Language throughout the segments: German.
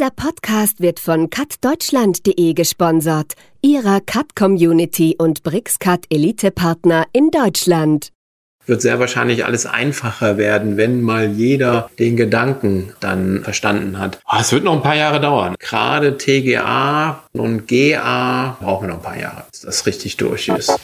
Dieser Podcast wird von cutdeutschland.de gesponsert, ihrer Cut-Community und BrixCut Elite-Partner in Deutschland. Wird sehr wahrscheinlich alles einfacher werden, wenn mal jeder den Gedanken dann verstanden hat. Oh, es wird noch ein paar Jahre dauern. Gerade TGA und GA brauchen noch ein paar Jahre, bis das richtig durch ist.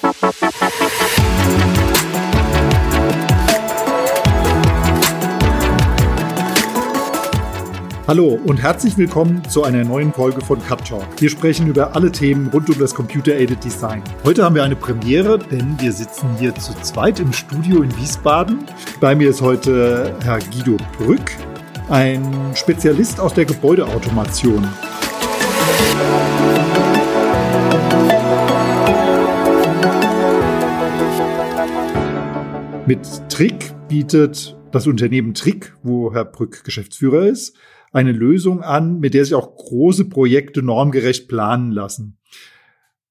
Hallo und herzlich willkommen zu einer neuen Folge von Cut Talk. Wir sprechen über alle Themen rund um das Computer-Aided Design. Heute haben wir eine Premiere, denn wir sitzen hier zu zweit im Studio in Wiesbaden. Bei mir ist heute Herr Guido Brück, ein Spezialist aus der Gebäudeautomation. Mit Trick bietet das Unternehmen Trick, wo Herr Brück Geschäftsführer ist, eine Lösung an, mit der sich auch große Projekte normgerecht planen lassen.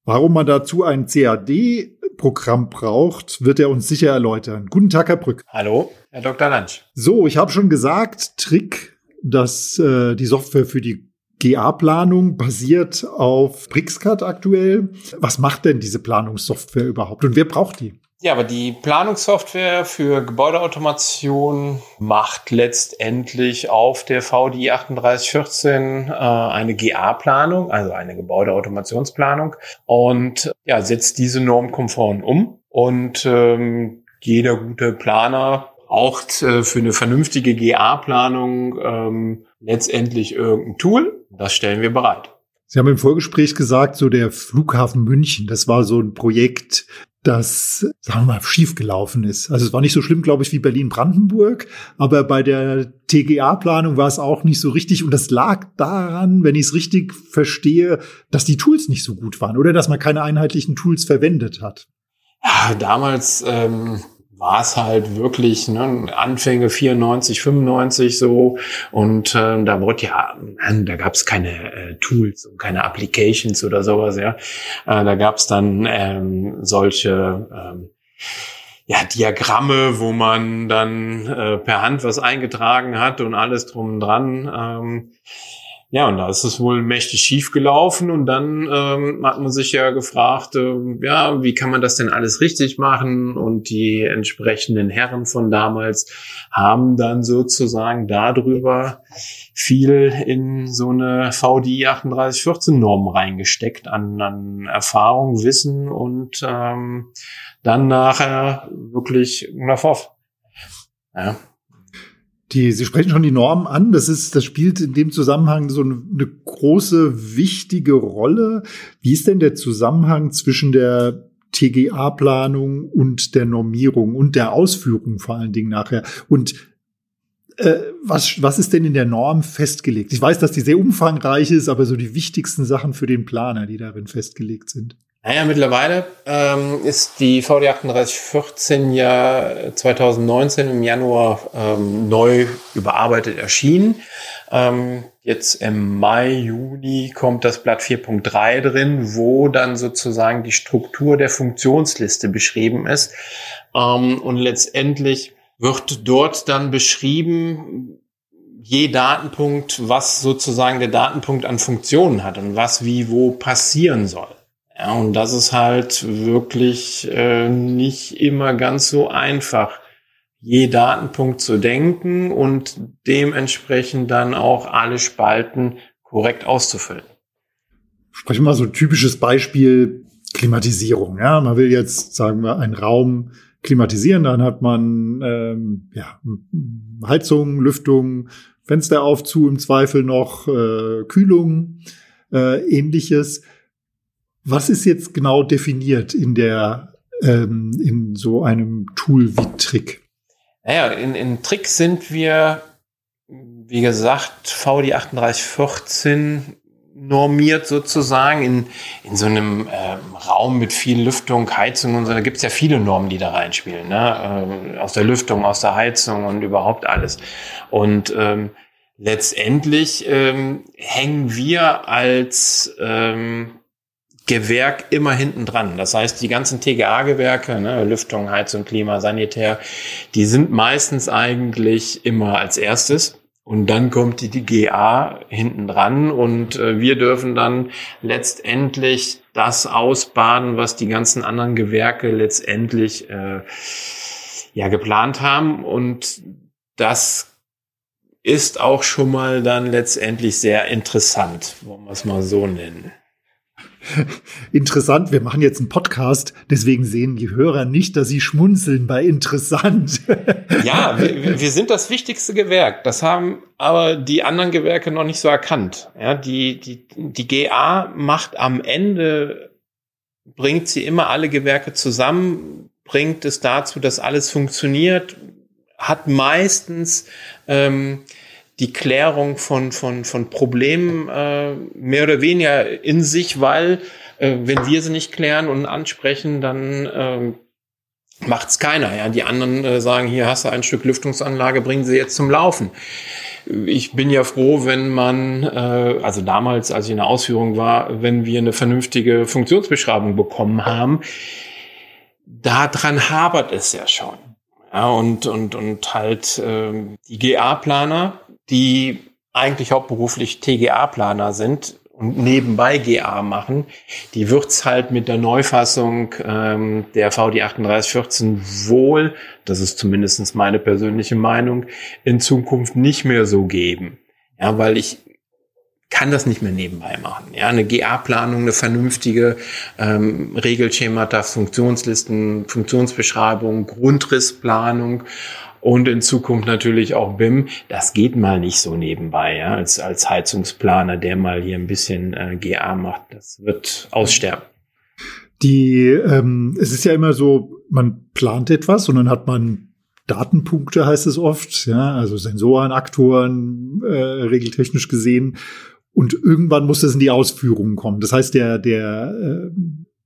Warum man dazu ein CAD-Programm braucht, wird er uns sicher erläutern. Guten Tag, Herr Brück. Hallo, Herr Dr. Lansch. So, ich habe schon gesagt, Trick, dass äh, die Software für die GA-Planung basiert auf BricsCAD aktuell. Was macht denn diese Planungssoftware überhaupt und wer braucht die? Ja, aber die Planungssoftware für Gebäudeautomation macht letztendlich auf der VDI 3814 äh, eine GA-Planung, also eine Gebäudeautomationsplanung und ja, setzt diese normkonform um. Und ähm, jeder gute Planer braucht äh, für eine vernünftige GA-Planung ähm, letztendlich irgendein Tool. Das stellen wir bereit. Sie haben im Vorgespräch gesagt, so der Flughafen München, das war so ein Projekt, das, sagen wir mal, schiefgelaufen ist. Also es war nicht so schlimm, glaube ich, wie Berlin-Brandenburg, aber bei der TGA-Planung war es auch nicht so richtig. Und das lag daran, wenn ich es richtig verstehe, dass die Tools nicht so gut waren oder dass man keine einheitlichen Tools verwendet hat. Ja, damals ähm, war es halt wirklich ne, Anfänge 94, 95 so und äh, da wurde ja, da gab es keine äh, Tools und keine Applications oder sowas, ja. Äh, da gab es dann ähm, solche ähm, ja, Diagramme, wo man dann äh, per Hand was eingetragen hat und alles drum und dran. Ähm, ja, und da ist es wohl mächtig schief gelaufen und dann ähm, hat man sich ja gefragt, äh, ja, wie kann man das denn alles richtig machen? Und die entsprechenden Herren von damals haben dann sozusagen darüber viel in so eine VDI 3814 Norm reingesteckt an, an Erfahrung, Wissen und ähm, dann nachher wirklich nach Ja, die, Sie sprechen schon die Norm an. Das ist, das spielt in dem Zusammenhang so eine, große, wichtige Rolle. Wie ist denn der Zusammenhang zwischen der TGA-Planung und der Normierung und der Ausführung vor allen Dingen nachher? Und äh, was, was ist denn in der Norm festgelegt? Ich weiß, dass die sehr umfangreich ist, aber so die wichtigsten Sachen für den Planer, die darin festgelegt sind. Naja, mittlerweile ähm, ist die VD 3814 ja 2019 im Januar ähm, neu überarbeitet erschienen. Ähm, jetzt im Mai, Juni kommt das Blatt 4.3 drin, wo dann sozusagen die Struktur der Funktionsliste beschrieben ist. Ähm, und letztendlich wird dort dann beschrieben, je Datenpunkt, was sozusagen der Datenpunkt an Funktionen hat und was wie wo passieren soll. Ja, und das ist halt wirklich äh, nicht immer ganz so einfach, je Datenpunkt zu denken und dementsprechend dann auch alle Spalten korrekt auszufüllen. Sprechen wir mal so ein typisches Beispiel Klimatisierung. Ja, man will jetzt, sagen wir, einen Raum klimatisieren, dann hat man ähm, ja, Heizung, Lüftung, Fenster auf, zu, im Zweifel noch äh, Kühlung, äh, ähnliches. Was ist jetzt genau definiert in der ähm, in so einem Tool wie Trick? Naja, in, in Trick sind wir, wie gesagt, VD 3814 normiert sozusagen in, in so einem äh, Raum mit viel Lüftung, Heizung und so. Da gibt's ja viele Normen, die da reinspielen. Ne? Äh, aus der Lüftung, aus der Heizung und überhaupt alles. Und ähm, letztendlich ähm, hängen wir als ähm, Gewerk immer hinten dran. Das heißt, die ganzen TGA-Gewerke, ne, Lüftung, Heizung, Klima, Sanitär, die sind meistens eigentlich immer als erstes. Und dann kommt die, die GA hinten dran und äh, wir dürfen dann letztendlich das ausbaden, was die ganzen anderen Gewerke letztendlich äh, ja geplant haben. Und das ist auch schon mal dann letztendlich sehr interessant, wollen wir es mal so nennen. Interessant, wir machen jetzt einen Podcast, deswegen sehen die Hörer nicht, dass sie schmunzeln bei interessant. ja, wir, wir, sind das wichtigste Gewerk. Das haben aber die anderen Gewerke noch nicht so erkannt. Ja, die, die, die GA macht am Ende, bringt sie immer alle Gewerke zusammen, bringt es dazu, dass alles funktioniert, hat meistens ähm, die Klärung von, von, von Problemen äh, mehr oder weniger in sich, weil äh, wenn wir sie nicht klären und ansprechen, dann äh, macht's keiner. Ja, die anderen äh, sagen, hier hast du ein Stück Lüftungsanlage, bringen sie jetzt zum Laufen. Ich bin ja froh, wenn man, äh, also damals, als ich in der Ausführung war, wenn wir eine vernünftige Funktionsbeschreibung bekommen haben. Daran habert es ja schon. Ja, und, und, und halt äh, die GA-Planer, die eigentlich hauptberuflich TGA-Planer sind und nebenbei GA machen, die wird's halt mit der Neufassung ähm, der VD 3814 wohl, das ist zumindestens meine persönliche Meinung, in Zukunft nicht mehr so geben. Ja, weil ich kann das nicht mehr nebenbei machen. Ja, eine GA-Planung, eine vernünftige ähm, Regelschemata, Funktionslisten, Funktionsbeschreibung, Grundrissplanung und in Zukunft natürlich auch BIM. Das geht mal nicht so nebenbei, ja, als, als Heizungsplaner, der mal hier ein bisschen äh, GA macht. Das wird aussterben. Die, ähm, es ist ja immer so, man plant etwas und dann hat man Datenpunkte, heißt es oft, ja, also Sensoren, Aktoren, äh, regeltechnisch gesehen. Und irgendwann muss es in die Ausführungen kommen. Das heißt, der, der äh,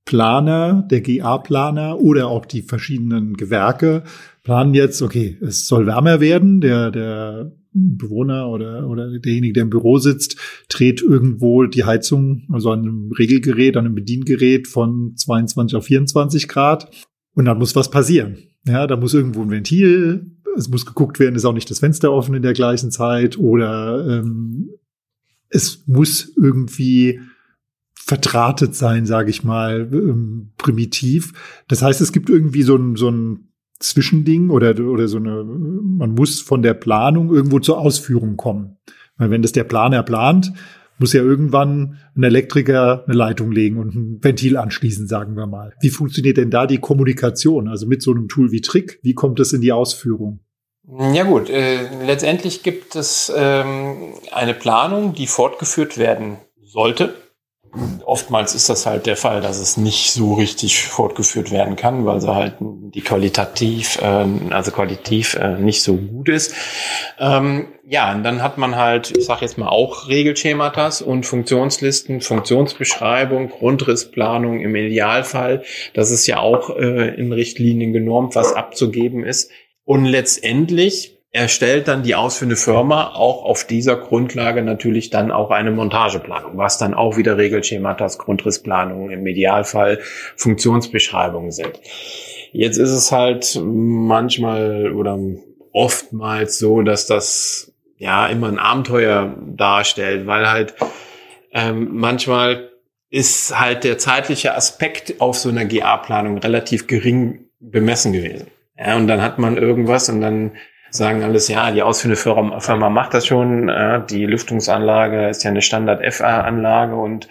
Planer, der GA-Planer oder auch die verschiedenen Gewerke planen jetzt, okay, es soll wärmer werden, der, der Bewohner oder, oder derjenige, der im Büro sitzt, dreht irgendwo die Heizung, also an einem Regelgerät, an einem Bediengerät von 22 auf 24 Grad. Und dann muss was passieren. Ja, da muss irgendwo ein Ventil, es muss geguckt werden, ist auch nicht das Fenster offen in der gleichen Zeit oder ähm, es muss irgendwie verdrahtet sein, sage ich mal, ähm, primitiv. Das heißt, es gibt irgendwie so ein, so ein Zwischending oder, oder so eine, man muss von der Planung irgendwo zur Ausführung kommen. Weil wenn das der Planer plant, muss ja irgendwann ein Elektriker eine Leitung legen und ein Ventil anschließen, sagen wir mal. Wie funktioniert denn da die Kommunikation? Also mit so einem Tool wie Trick, wie kommt das in die Ausführung? Ja gut, äh, letztendlich gibt es ähm, eine Planung, die fortgeführt werden sollte oftmals ist das halt der Fall, dass es nicht so richtig fortgeführt werden kann, weil sie halt die qualitativ, äh, also qualitativ äh, nicht so gut ist. Ähm, ja, und dann hat man halt, ich sage jetzt mal auch Regelschematas und Funktionslisten, Funktionsbeschreibung, Grundrissplanung im Idealfall. Das ist ja auch äh, in Richtlinien genormt, was abzugeben ist. Und letztendlich erstellt dann die ausführende Firma auch auf dieser Grundlage natürlich dann auch eine Montageplanung, was dann auch wieder Regelschematas, Grundrissplanungen, im Idealfall Funktionsbeschreibungen sind. Jetzt ist es halt manchmal oder oftmals so, dass das ja immer ein Abenteuer darstellt, weil halt ähm, manchmal ist halt der zeitliche Aspekt auf so einer GA-Planung relativ gering bemessen gewesen. Ja, und dann hat man irgendwas und dann sagen alles, ja, die ausführende Firma, macht das schon, äh, die Lüftungsanlage ist ja eine Standard-FA-Anlage und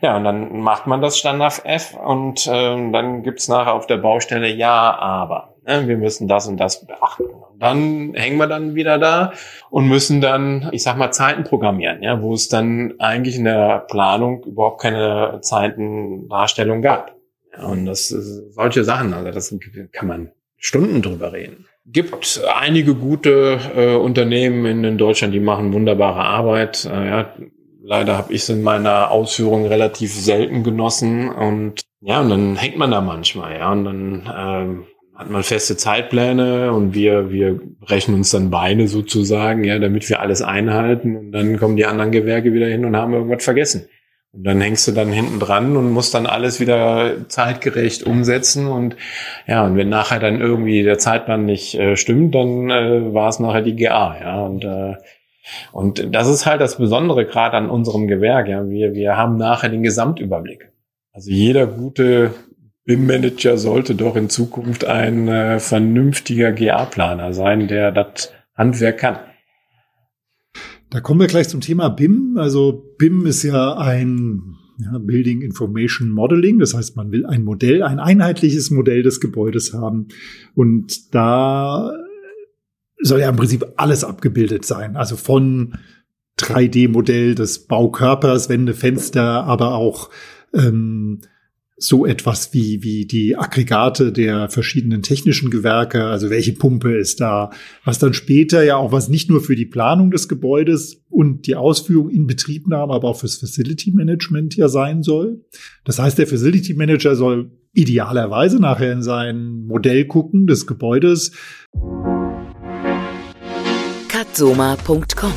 ja, und dann macht man das Standard-F und äh, dann gibt's nachher auf der Baustelle, ja, aber äh, wir müssen das und das beachten. Und dann hängen wir dann wieder da und müssen dann, ich sag mal, Zeiten programmieren, ja, wo es dann eigentlich in der Planung überhaupt keine Zeitendarstellung gab. Ja, und das solche Sachen, also das kann man Stunden drüber reden gibt einige gute äh, Unternehmen in, in, Deutschland, die machen wunderbare Arbeit. Äh, ja, leider habe ich es in meiner Ausführung relativ selten genossen und ja, und dann hängt man da manchmal, ja, und dann ähm, hat man feste Zeitpläne und wir, wir brechen uns dann Beine sozusagen, ja, damit wir alles einhalten und dann kommen die anderen Gewerke wieder hin und haben irgendwas vergessen. Und dann hängst du dann hinten dran und musst dann alles wieder zeitgerecht umsetzen. Und ja, und wenn nachher dann irgendwie der Zeitplan nicht äh, stimmt, dann äh, war es nachher die GA, ja. Und äh, Und das ist halt das Besondere gerade an unserem Gewerk. Ja. Wir, wir haben nachher den Gesamtüberblick. Also jeder gute BIM-Manager sollte doch in Zukunft ein äh, vernünftiger GA-Planer sein, der das Handwerk kann. Da kommen wir gleich zum Thema BIM. Also BIM ist ja ein ja, Building Information Modeling. Das heißt, man will ein Modell, ein einheitliches Modell des Gebäudes haben. Und da soll ja im Prinzip alles abgebildet sein. Also von 3D-Modell des Baukörpers, Wände, Fenster, aber auch ähm, so etwas wie, wie die Aggregate der verschiedenen technischen Gewerke, also welche Pumpe ist da, was dann später ja auch was nicht nur für die Planung des Gebäudes und die Ausführung in Betriebnahme, aber auch fürs Facility Management ja sein soll. Das heißt, der Facility Manager soll idealerweise nachher in sein Modell gucken des Gebäudes. Cutsoma.com,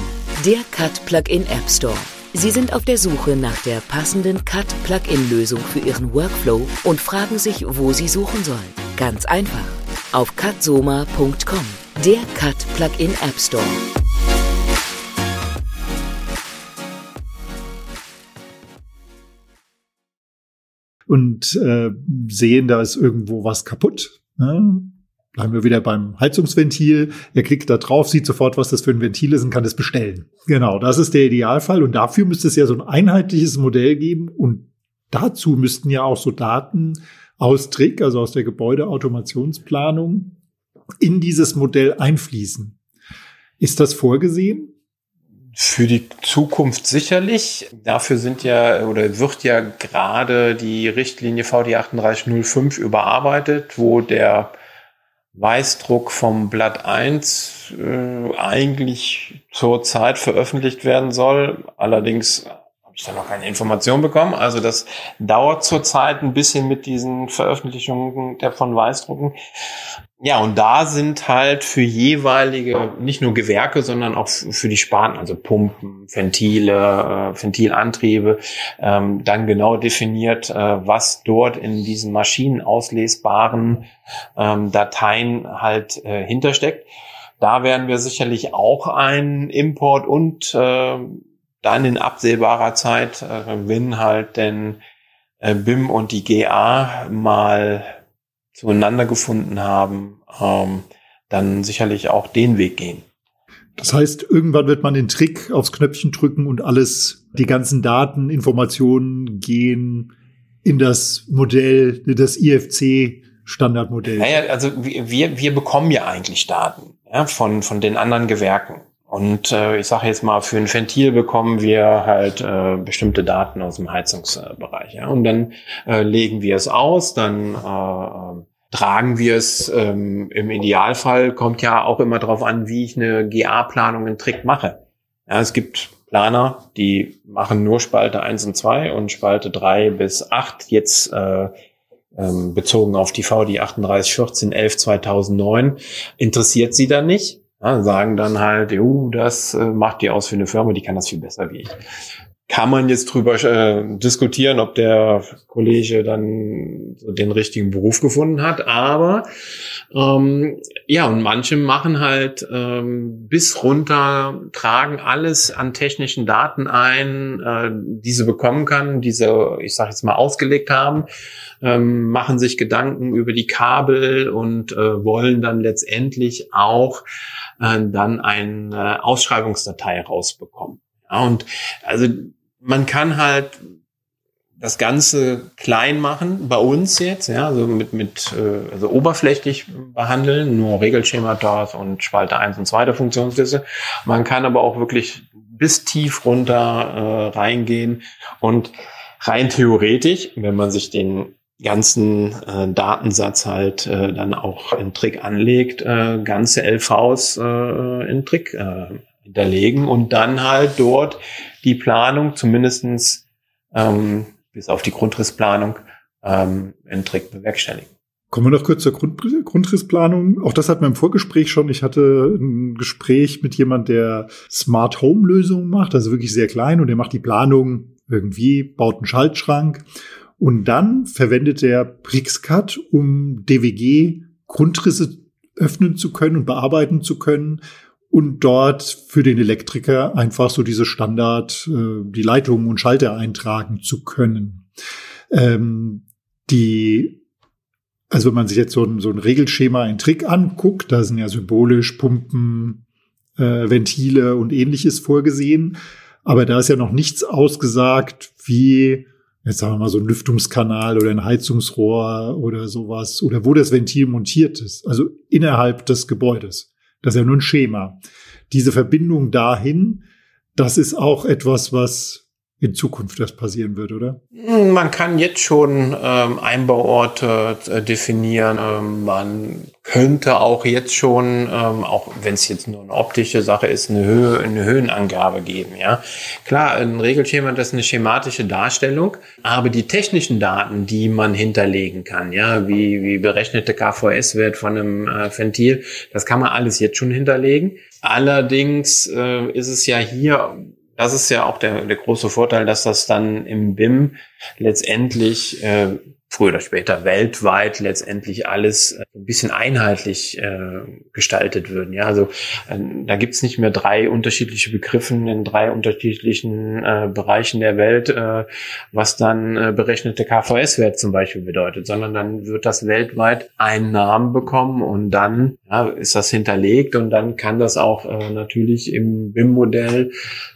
der Cut Plugin App Store. Sie sind auf der Suche nach der passenden Cut-Plugin-Lösung für Ihren Workflow und fragen sich, wo Sie suchen sollen. Ganz einfach. Auf cutsoma.com, der Cut-Plugin App Store. Und äh, sehen, da ist irgendwo was kaputt. Ne? Bleiben wir wieder beim Heizungsventil. Er klickt da drauf, sieht sofort, was das für ein Ventil ist und kann es bestellen. Genau, das ist der Idealfall. Und dafür müsste es ja so ein einheitliches Modell geben. Und dazu müssten ja auch so Daten aus Trick, also aus der Gebäudeautomationsplanung, in dieses Modell einfließen. Ist das vorgesehen? Für die Zukunft sicherlich. Dafür sind ja oder wird ja gerade die Richtlinie VD 3805 überarbeitet, wo der Weißdruck vom Blatt 1 äh, eigentlich zur Zeit veröffentlicht werden soll. Allerdings habe ich da noch keine Information bekommen. Also das dauert zurzeit ein bisschen mit diesen Veröffentlichungen der von Weißdrucken. Ja, und da sind halt für jeweilige, nicht nur Gewerke, sondern auch für die Sparten, also Pumpen, Ventile, äh, Ventilantriebe, ähm, dann genau definiert, äh, was dort in diesen Maschinen auslesbaren ähm, Dateien halt äh, hintersteckt. Da werden wir sicherlich auch einen Import und äh, dann in absehbarer Zeit, äh, wenn halt denn äh, BIM und die GA mal zueinander gefunden haben, ähm, dann sicherlich auch den Weg gehen. Das heißt, irgendwann wird man den Trick aufs Knöpfchen drücken und alles, die ganzen Daten, Informationen gehen in das Modell, das IFC Standardmodell. Naja, also wir, wir bekommen ja eigentlich Daten ja, von, von den anderen Gewerken. Und äh, ich sage jetzt mal, für ein Ventil bekommen wir halt äh, bestimmte Daten aus dem Heizungsbereich. Ja? Und dann äh, legen wir es aus, dann äh, tragen wir es ähm, im Idealfall, kommt ja auch immer darauf an, wie ich eine GA-Planung in Trick mache. Ja, es gibt Planer, die machen nur Spalte 1 und 2 und Spalte 3 bis 8 jetzt äh, ähm, bezogen auf die VD 3814 11 2009 interessiert sie dann nicht ja, sagen dann halt, jo, das äh, macht die aus für eine Firma, die kann das viel besser wie ich. Kann man jetzt drüber äh, diskutieren, ob der Kollege dann den richtigen Beruf gefunden hat, aber ähm, ja, und manche machen halt ähm, bis runter, tragen alles an technischen Daten ein, äh, diese bekommen kann, diese, ich sage jetzt mal, ausgelegt haben, ähm, machen sich Gedanken über die Kabel und äh, wollen dann letztendlich auch äh, dann eine Ausschreibungsdatei rausbekommen. Und also man kann halt das Ganze klein machen, bei uns jetzt, ja, also mit, mit äh, also oberflächlich behandeln, nur Regelschemata und Spalte 1 und 2 der Funktionsliste. Man kann aber auch wirklich bis tief runter äh, reingehen und rein theoretisch, wenn man sich den ganzen äh, Datensatz halt äh, dann auch in Trick anlegt, äh, ganze LVs äh, in Trick äh, hinterlegen und dann halt dort die Planung zumindestens ähm, bis auf die Grundrissplanung ähm, in Trick bewerkstelligen. Kommen wir noch kurz zur Grund Grundrissplanung. Auch das hat man im Vorgespräch schon. Ich hatte ein Gespräch mit jemand, der Smart Home Lösungen macht, also wirklich sehr klein und der macht die Planung irgendwie, baut einen Schaltschrank und dann verwendet er Brixcut, um DWG Grundrisse öffnen zu können und bearbeiten zu können und dort für den Elektriker einfach so diese Standard, äh, die Leitungen und Schalter eintragen zu können. Ähm, die, also wenn man sich jetzt so ein, so ein Regelschema, ein Trick anguckt, da sind ja symbolisch Pumpen, äh, Ventile und ähnliches vorgesehen. Aber da ist ja noch nichts ausgesagt, wie jetzt sagen wir mal so ein Lüftungskanal oder ein Heizungsrohr oder sowas oder wo das Ventil montiert ist, also innerhalb des Gebäudes. Das ist ja nur ein Schema. Diese Verbindung dahin, das ist auch etwas, was in Zukunft erst passieren wird, oder? Man kann jetzt schon ähm, Einbauorte äh, definieren. Ähm, man könnte auch jetzt schon, ähm, auch wenn es jetzt nur eine optische Sache ist, eine, Höhe, eine Höhenangabe geben. Ja, klar, ein Regelschema das ist eine schematische Darstellung, aber die technischen Daten, die man hinterlegen kann, ja, wie wie berechnete KVS-Wert von einem äh, Ventil, das kann man alles jetzt schon hinterlegen. Allerdings äh, ist es ja hier das ist ja auch der, der große Vorteil, dass das dann im BIM letztendlich äh, früher oder später weltweit letztendlich alles äh, ein bisschen einheitlich äh, gestaltet würden. Ja, also äh, da gibt's nicht mehr drei unterschiedliche Begriffen in drei unterschiedlichen äh, Bereichen der Welt, äh, was dann äh, berechnete KVS-Wert zum Beispiel bedeutet, sondern dann wird das weltweit einen Namen bekommen und dann ja, ist das hinterlegt und dann kann das auch äh, natürlich im BIM-Modell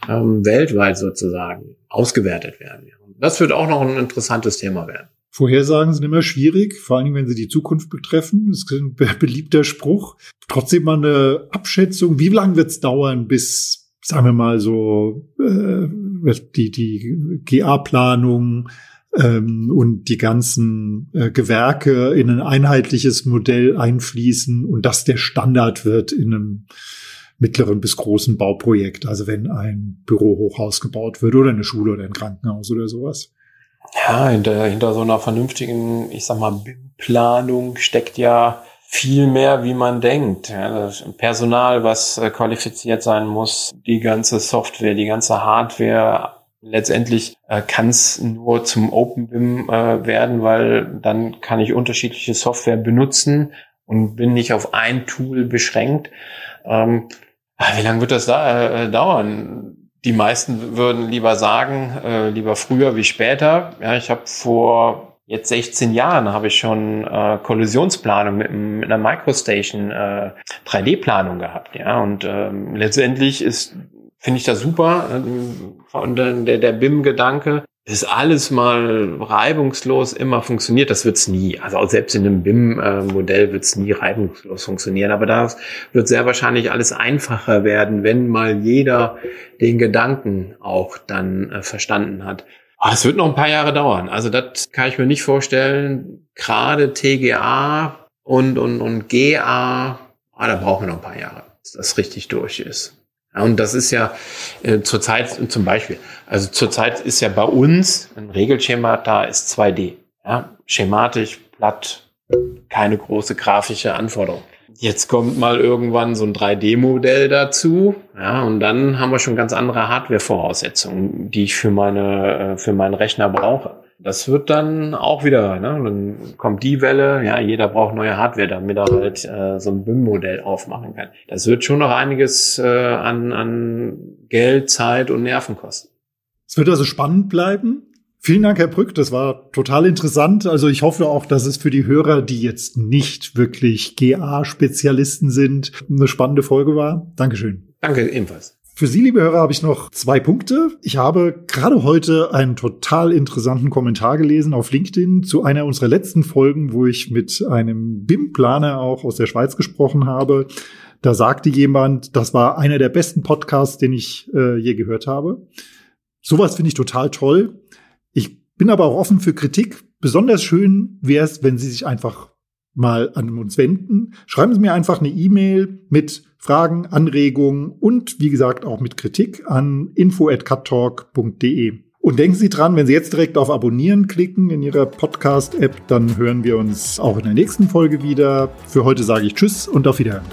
ähm, weltweit sozusagen ausgewertet werden. Das wird auch noch ein interessantes Thema werden. Vorhersagen sind immer schwierig, vor allem wenn sie die Zukunft betreffen. Das ist ein beliebter Spruch. Trotzdem mal eine Abschätzung. Wie lange wird es dauern, bis, sagen wir mal so, äh, die, die GA-Planung ähm, und die ganzen äh, Gewerke in ein einheitliches Modell einfließen und das der Standard wird in einem mittleren bis großen Bauprojekt. Also wenn ein Bürohochhaus gebaut wird oder eine Schule oder ein Krankenhaus oder sowas. Ja, hinter, hinter so einer vernünftigen, ich sag mal, Planung steckt ja viel mehr, wie man denkt. Ja, Personal, was äh, qualifiziert sein muss, die ganze Software, die ganze Hardware. Letztendlich äh, kann es nur zum OpenBIM äh, werden, weil dann kann ich unterschiedliche Software benutzen und bin nicht auf ein Tool beschränkt. Ähm, ah, wie lange wird das da, äh, dauern? Die meisten würden lieber sagen, äh, lieber früher wie später. Ja, ich habe vor jetzt 16 Jahren habe ich schon äh, Kollisionsplanung mit, mit einer Microstation äh, 3D-Planung gehabt. Ja, und ähm, letztendlich ist finde ich das super. Und der, der BIM-Gedanke, ist alles mal reibungslos immer funktioniert, das wird's nie. Also auch selbst in einem BIM-Modell wird's nie reibungslos funktionieren. Aber da wird sehr wahrscheinlich alles einfacher werden, wenn mal jeder den Gedanken auch dann äh, verstanden hat. Oh, es wird noch ein paar Jahre dauern. Also das kann ich mir nicht vorstellen. Gerade TGA und, und, und GA, ah, da brauchen wir noch ein paar Jahre, bis das richtig durch ist. Und das ist ja äh, zurzeit zum Beispiel, also zurzeit ist ja bei uns ein Regelschema da ist 2D. Ja? Schematisch, platt, keine große grafische Anforderung. Jetzt kommt mal irgendwann so ein 3D-Modell dazu, ja, und dann haben wir schon ganz andere Hardware-Voraussetzungen, die ich für meine, äh, für meinen Rechner brauche. Das wird dann auch wieder, ne? dann kommt die Welle, ja, jeder braucht neue Hardware, damit er halt äh, so ein BIM-Modell aufmachen kann. Das wird schon noch einiges äh, an, an Geld, Zeit und Nerven kosten. Es wird also spannend bleiben. Vielen Dank, Herr Brück. Das war total interessant. Also ich hoffe auch, dass es für die Hörer, die jetzt nicht wirklich GA-Spezialisten sind, eine spannende Folge war. Dankeschön. Danke ebenfalls. Für Sie, liebe Hörer, habe ich noch zwei Punkte. Ich habe gerade heute einen total interessanten Kommentar gelesen auf LinkedIn zu einer unserer letzten Folgen, wo ich mit einem BIM-Planer auch aus der Schweiz gesprochen habe. Da sagte jemand, das war einer der besten Podcasts, den ich äh, je gehört habe. Sowas finde ich total toll. Ich bin aber auch offen für Kritik. Besonders schön wäre es, wenn Sie sich einfach mal an uns wenden. Schreiben Sie mir einfach eine E-Mail mit Fragen, Anregungen und wie gesagt auch mit Kritik an info@cuttalk.de. Und denken Sie dran, wenn Sie jetzt direkt auf Abonnieren klicken in Ihrer Podcast-App, dann hören wir uns auch in der nächsten Folge wieder. Für heute sage ich Tschüss und auf Wiederhören.